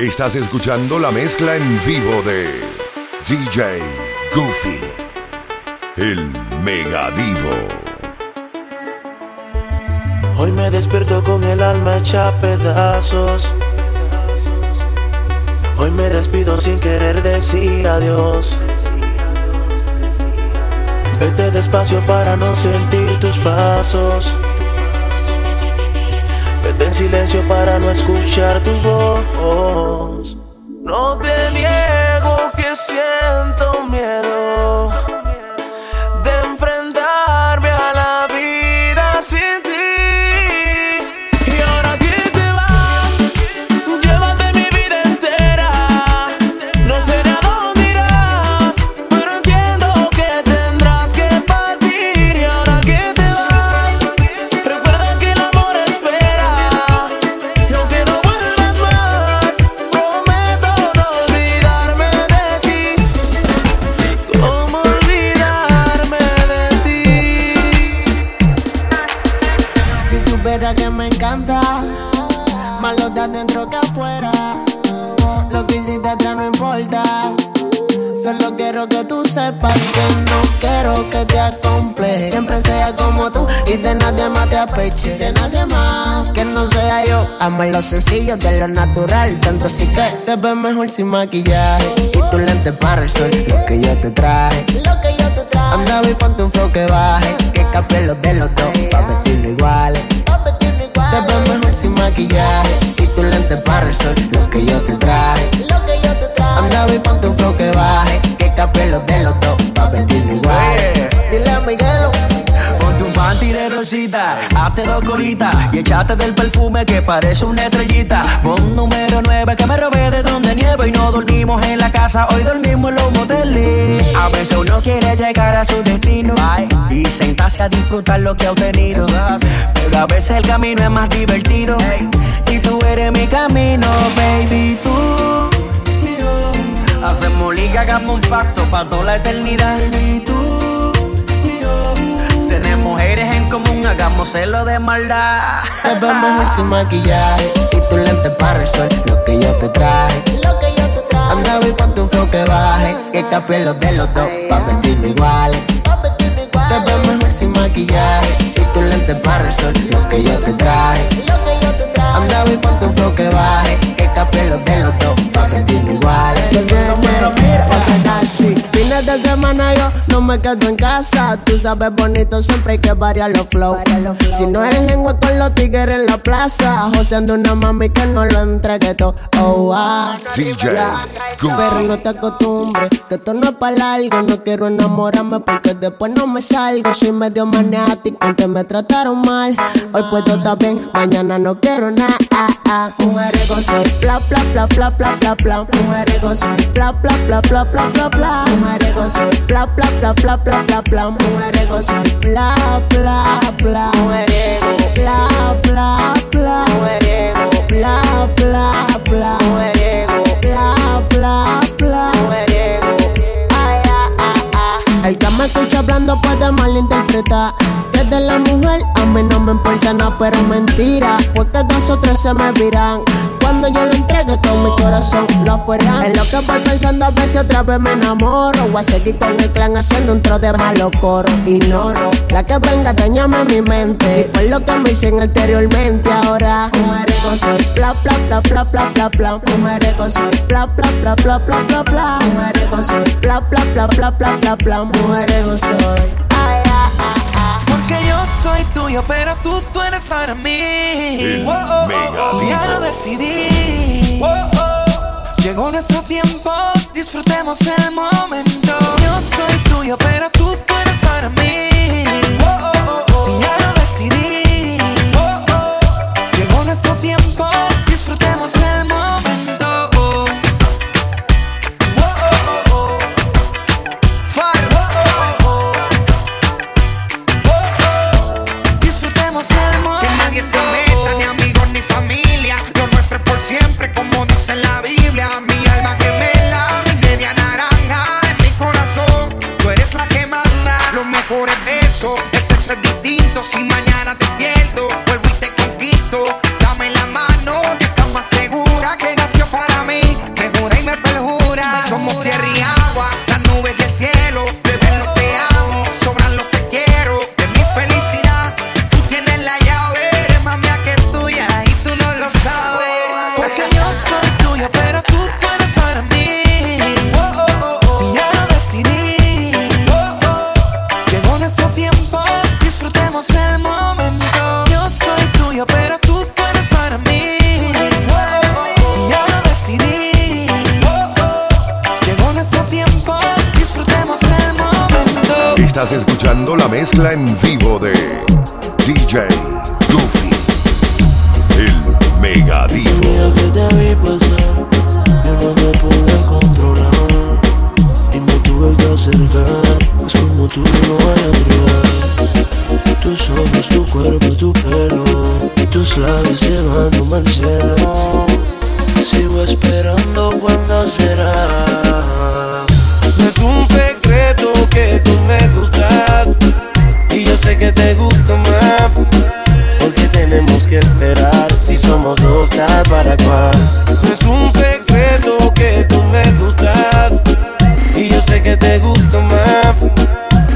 Estás escuchando la mezcla en vivo de DJ Goofy, el Megadivo. Hoy me despierto con el alma hecha pedazos. Hoy me despido sin querer decir adiós. Vete despacio para no sentir tus pasos. En silencio para no escuchar tu voz. No te niego que siento Que me encanta, más lo de adentro que afuera. Lo que hiciste atrás no importa. Solo quiero que tú sepas que no quiero que te acompleje. Siempre sea como tú y de nadie más te apeche. De nadie más que no sea yo. Amo lo sencillo de lo natural. Tanto así que te ves mejor sin maquillaje. Y tu lente para el sol, lo que yo te traje. Lo que yo te traje. Anda y pon tu flow que baje. Que cambie los de los dos. Pa' vestirnos iguales. Te ves mejor sin maquillaje. Y tu lente para el sol, lo que yo te traje. Anda y pon tu flow que baje. Que cambie los de los dos. Pa' vestirnos iguales. Dile a Miguelo. De rosita, hazte dos colitas y echate del perfume que parece una estrellita. Pon número 9 que me robé de donde nieve y no dormimos en la casa, hoy dormimos en los moteles. A veces uno quiere llegar a su destino y sentarse a disfrutar lo que ha obtenido. Pero a veces el camino es más divertido y tú eres mi camino, baby, tú. Hacemos liga, hagamos un pacto para toda la eternidad. Baby, tú. Mujeres en común, hagámoselo de maldad. Te ves mejor sin maquillaje Y tu lente para el sol, lo que yo te traje. Anda y pon tu flow que baje Que cambie los de los dos, pa' vestirnos iguales Te ves mejor sin maquillaje Y tu lente para el sol, lo que yo te traje. Anda y pon tu flow que baje Que cambie los de los dos, pa' vestirnos iguales Fines de semana yo no me quedo en casa Tú sabes bonito, siempre hay que variar los flow Si no eres lengua con los tigres en la plaza Joseando una mami que no lo entregue todo Oh, ah DJ Pero Goofy. no te acostumbres, que esto no es para largo. No quiero enamorarme porque después no me salgo. Soy medio maniático, antes me trataron mal. Hoy puedo estar bien, mañana no quiero nada. Ah, ah. Mujeriego soy, bla bla bla bla bla bla bla. Mujeriego soy, bla bla bla bla bla bla bla. Soy, bla bla bla bla bla bla bla. Mujeriego soy, bla bla bla. Mujeriego, bla bla bla. Mujeriego, bla bla bla. Mujeriego, bla bla bla. Mujeriego, ay ah ah ah. El que me escucha hablando puede malinterpretar. De la mujer a mí no me importa nada, pero mentira. Fue que dos o tres se me viran. Cuando yo lo entregue todo mi corazón lo afuera. Es lo que voy pensando a veces otra vez me enamoro. Voy a seguir con el clan haciendo un tro de malo coro. Ignoro la que venga, dañame mi mente. Y por lo que me dicen anteriormente, ahora mujeriego soy. Bla bla bla bla bla bla bla. Mujeriego soy. Bla bla bla bla bla bla bla. Mujeriego soy. Bla bla bla bla bla bla bla. Mujeriego soy. Tuyo, pero tú, tú eres para mí. Oh, oh, oh, Megadivo. Ya lo decidí. Oh, oh. Llegó nuestro tiempo, disfrutemos el momento. Yo soy tuyo, pero tú, tú eres para mí. Estás escuchando la mezcla en vivo de DJ Goofy, el mega divo. El día que te vi pasar, yo no te pude controlar y me tuve que acercar, pues como tú no vas a llegar. Tus ojos, tu cuerpo, tu pelo, y tus labios llevándome al cielo. Sigo esperando cuando será. que esperar si somos dos tal para cual. No es un secreto que tú me gustas y yo sé que te gusto más.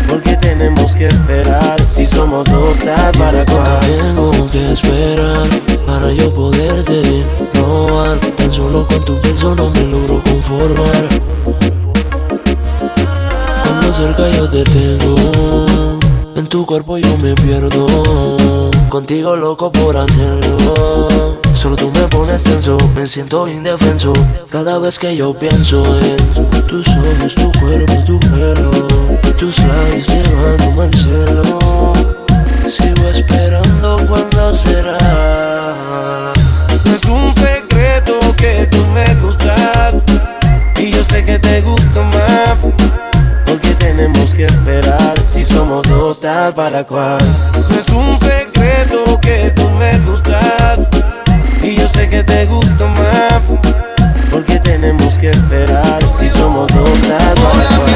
Porque tenemos que esperar si somos dos tal para cual. Tengo que esperar para yo poderte robar. Tan solo con tu beso no me logro conformar. Cuando cerca yo te tengo tu cuerpo yo me pierdo. Contigo loco por hacerlo. Solo tú me pones tenso, me siento indefenso. Cada vez que yo pienso en tus ojos, tu cuerpo, y tu pelo, tus labios llevándome al cielo. para cual. No es un secreto que tú me gustas. Y yo sé que te gusta más. Porque tenemos que esperar si somos dos tal para cual.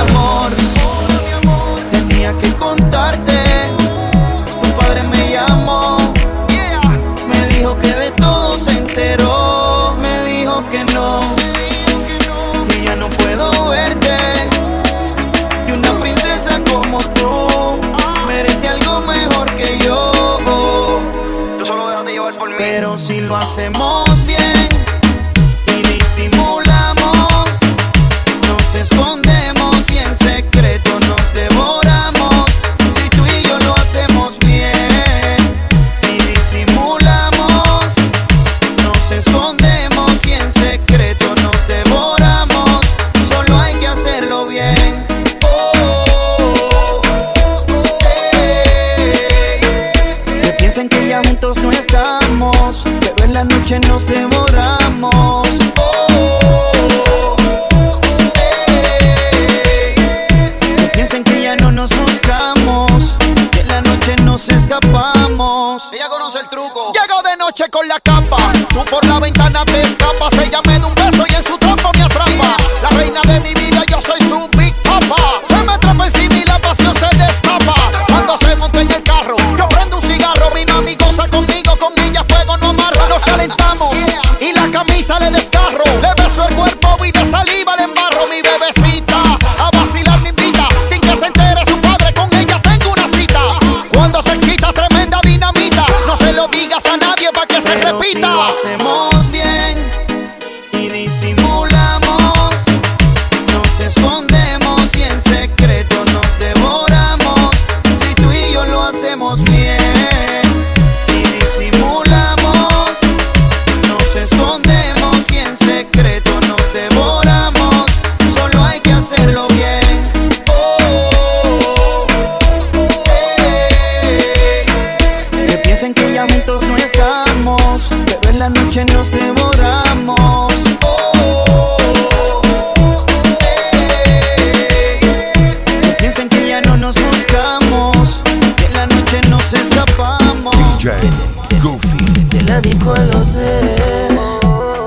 rico el hotel.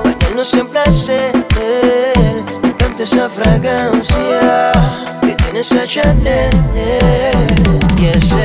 Para que no sea placer me encanta esa fragancia que tiene esa Chanel y ese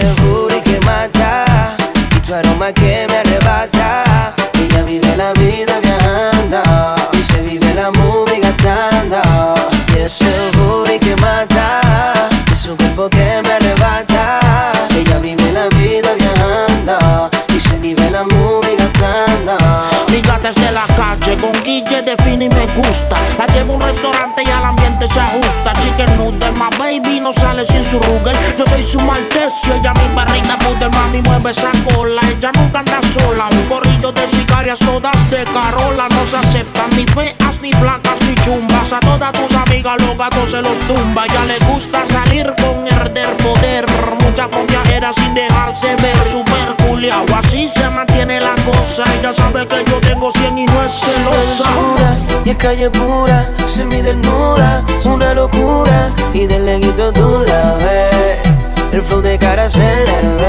gusta. La llevo un restaurante y al ambiente se ajusta. Chicken noodle, my baby no sale sin su rugel. Yo soy su maltecio, ella mi barriga poder, mami mueve esa cola. Ella nunca anda sola. Un corrillo de sicarias todas de carola. No se aceptan ni feas, ni blancas, ni chumbas. A todas tus amigas los gatos se los tumba. Ya le gusta salir con herder poder. Mucha era sin dejarse ver. Super culiao, así se mantiene la cosa. Ella sabe que yo tengo 100 y no es celosa. Calle pura, se mi desnuda, una locura. Y del leguito tú la ves, el flow de cara se le ve.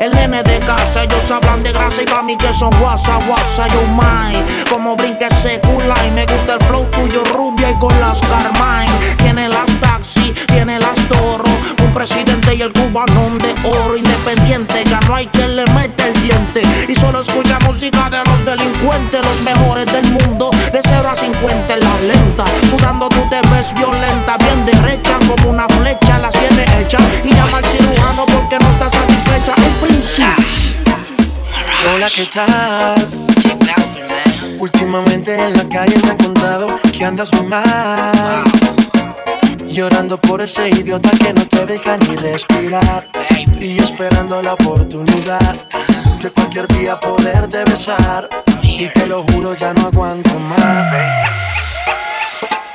El nene de casa. Ellos hablan de grasa y pa' mí que son guasa, guasa. Yo, my, como brinque ese y Me gusta el flow tuyo, rubia y con las Carmine. Tiene las taxi, tiene las toro. Un presidente y el cubanón de oro independiente. Ya no hay quien le mete el diente. Y solo escucha música de los delincuentes, los mejores del mundo. De 0 a 50 en la lenta. Sudando tú te ves violenta, bien derecha como una flecha. Las tiene hechas y llama al cirujano porque no está Hola, ¿qué tal? Últimamente en la calle me han contado que andas muy mal. Llorando por ese idiota que no te deja ni respirar. Y yo esperando la oportunidad de cualquier día poderte besar. Y te lo juro, ya no aguanto más.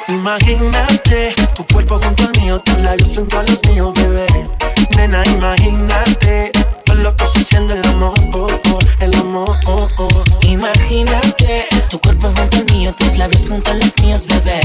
Imagínate tu cuerpo junto al mío, tus labios junto a los míos, bebé. Nena, imagínate todo lo que se haciendo el amor, oh, oh, el amor. Oh, oh. Imagínate tu cuerpo junto al mío, tus labios junto a los míos, bebé.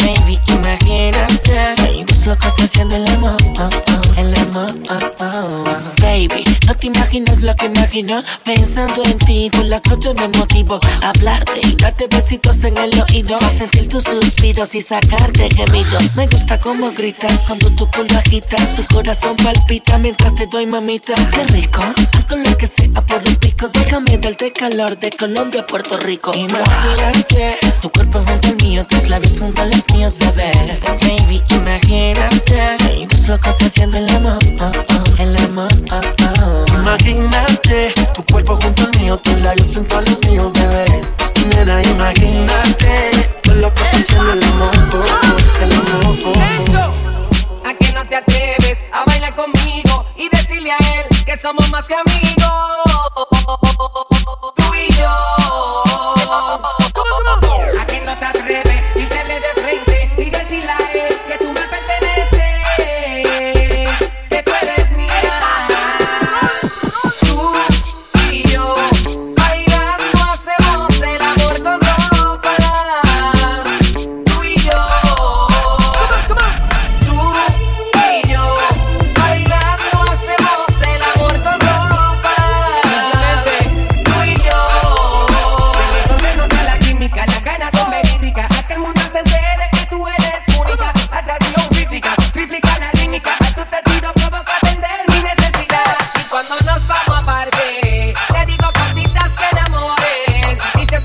Baby, imagínate dos locos haciendo el amor, oh, oh, el amor. Oh, oh. Baby, no te imaginas lo que imagino pensando en ti. Por las noches me motivo a hablarte y darte besitos en el oído, a sentir tus suspiros y sacarte gemidos. Me gusta cómo gritas cuando tu culo agitas, tu corazón palpita mientras te doy mamita. Qué rico, hago lo que sea por un pico, déjame darte calor de Colombia a Puerto Rico. Imagínate tu cuerpo junto al mío, tus labios junto a los míos, bebé. Baby, imagínate dos locos haciendo el amor, oh, oh, el amor. Oh. Imagínate tu cuerpo junto al mío, tus labios junto a los míos,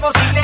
imposible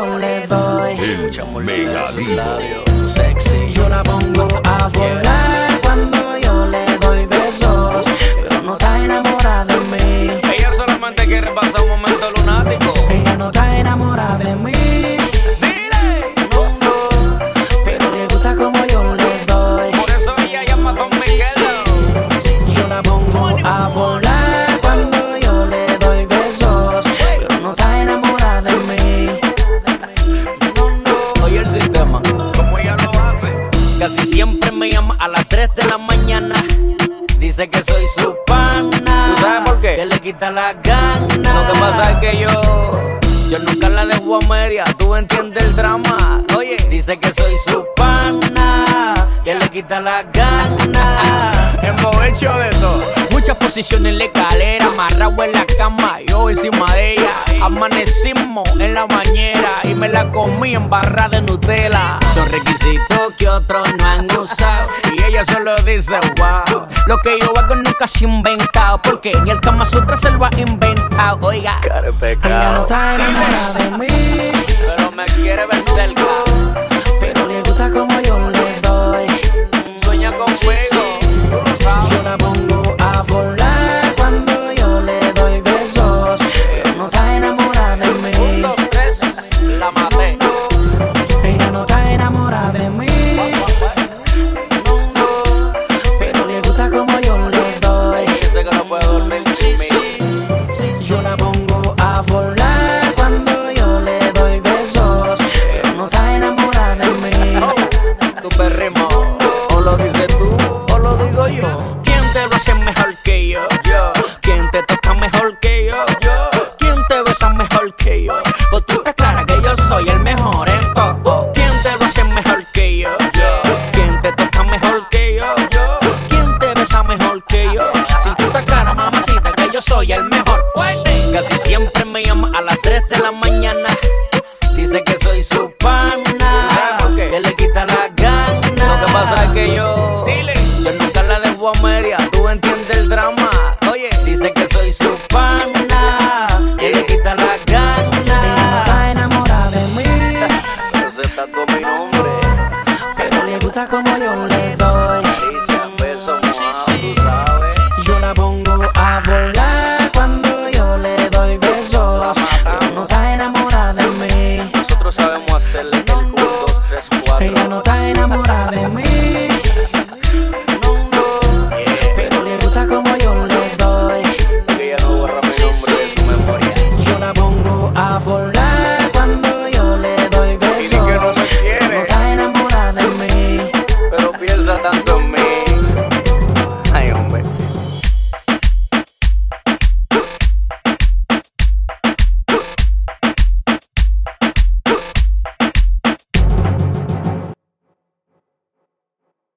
con le doy. El mega Sexy, yo la pongo a volar. Dice que soy su pana. ¿Tú sabes por qué? Que le quita la gana. Lo que pasa es que yo. Yo nunca la dejo a media, tú entiendes el drama. Oye, dice que soy su pana, que le quita la gana. Hemos hecho de todo. Muchas posiciones en la escalera, amarrado en la cama, yo encima de ella. Amanecimos en la bañera y me la comí en barra de Nutella. Son requisitos que otros no han dice wow. Lo que yo hago nunca se ha inventado porque ni el Kama Sutra se lo ha inventado. Oiga, Ella no está enamorada de mí, pero me quiere ver cerca. Me llama a las 3 de la mañana. Ella no está enamorada de mí.